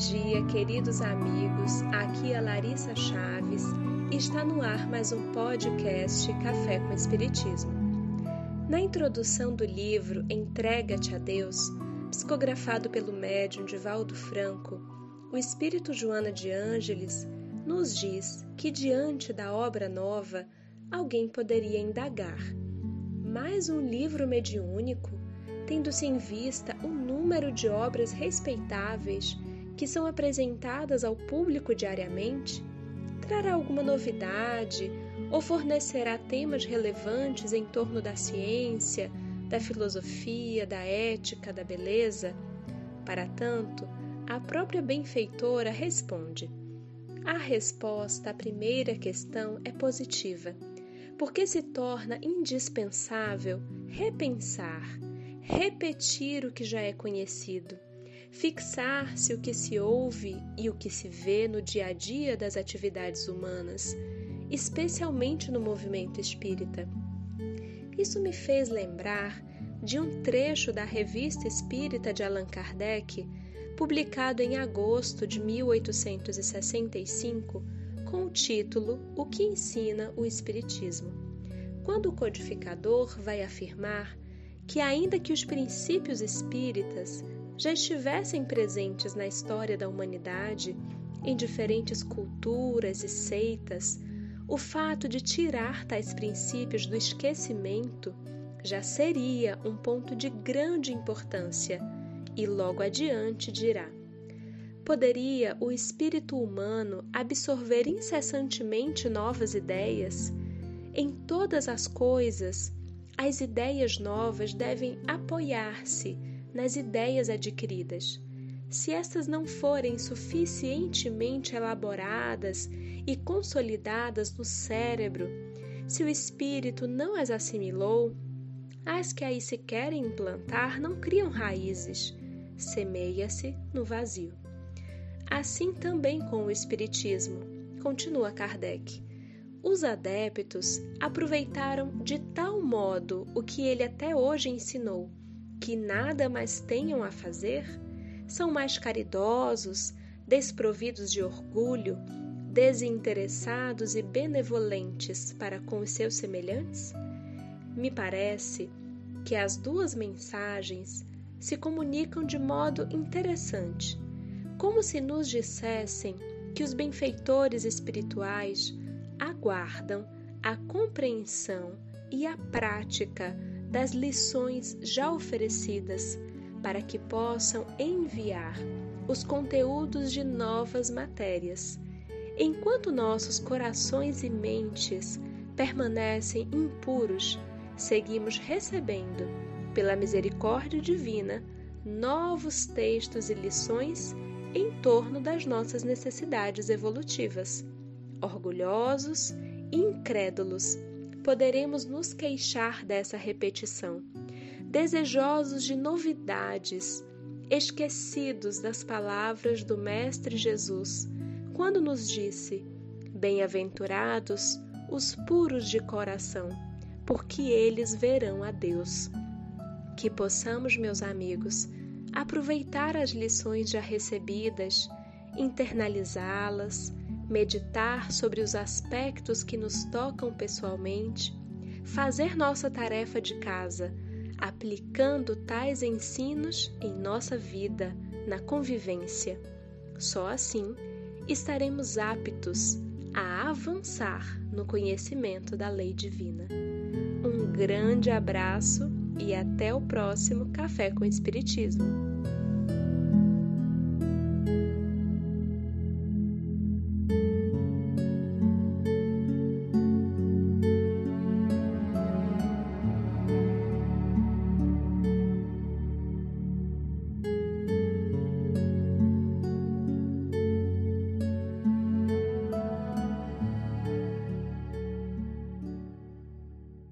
dia, queridos amigos. Aqui é Larissa Chaves e está no ar mais um podcast Café com Espiritismo. Na introdução do livro Entrega-te a Deus, psicografado pelo médium Divaldo Franco, o espírito Joana de Ângeles nos diz que diante da obra nova alguém poderia indagar: mais um livro mediúnico? tendo-se em vista o número de obras respeitáveis que são apresentadas ao público diariamente, trará alguma novidade ou fornecerá temas relevantes em torno da ciência, da filosofia, da ética, da beleza? Para tanto, a própria benfeitora responde. A resposta à primeira questão é positiva, porque se torna indispensável repensar repetir o que já é conhecido, fixar-se o que se ouve e o que se vê no dia a dia das atividades humanas, especialmente no movimento espírita. Isso me fez lembrar de um trecho da Revista Espírita de Allan Kardec, publicado em agosto de 1865, com o título O que ensina o Espiritismo. Quando o codificador vai afirmar que, ainda que os princípios espíritas já estivessem presentes na história da humanidade, em diferentes culturas e seitas, o fato de tirar tais princípios do esquecimento já seria um ponto de grande importância, e logo adiante dirá: Poderia o espírito humano absorver incessantemente novas ideias? Em todas as coisas, as ideias novas devem apoiar-se nas ideias adquiridas. Se estas não forem suficientemente elaboradas e consolidadas no cérebro, se o espírito não as assimilou, as que aí se querem implantar não criam raízes, semeia-se no vazio. Assim também com o Espiritismo, continua Kardec. Os adeptos aproveitaram de tal modo o que ele até hoje ensinou, que nada mais tenham a fazer, são mais caridosos, desprovidos de orgulho, desinteressados e benevolentes para com os seus semelhantes? Me parece que as duas mensagens se comunicam de modo interessante, como se nos dissessem que os benfeitores espirituais aguardam a compreensão e a prática das lições já oferecidas para que possam enviar os conteúdos de novas matérias, enquanto nossos corações e mentes permanecem impuros, seguimos recebendo, pela misericórdia divina, novos textos e lições em torno das nossas necessidades evolutivas. Orgulhosos incrédulos, poderemos nos queixar dessa repetição, desejosos de novidades, esquecidos das palavras do Mestre Jesus, quando nos disse: Bem-aventurados os puros de coração, porque eles verão a Deus. Que possamos, meus amigos, aproveitar as lições já recebidas, internalizá-las, meditar sobre os aspectos que nos tocam pessoalmente, fazer nossa tarefa de casa, aplicando tais ensinos em nossa vida, na convivência. Só assim estaremos aptos a avançar no conhecimento da lei divina. Um grande abraço e até o próximo Café com Espiritismo.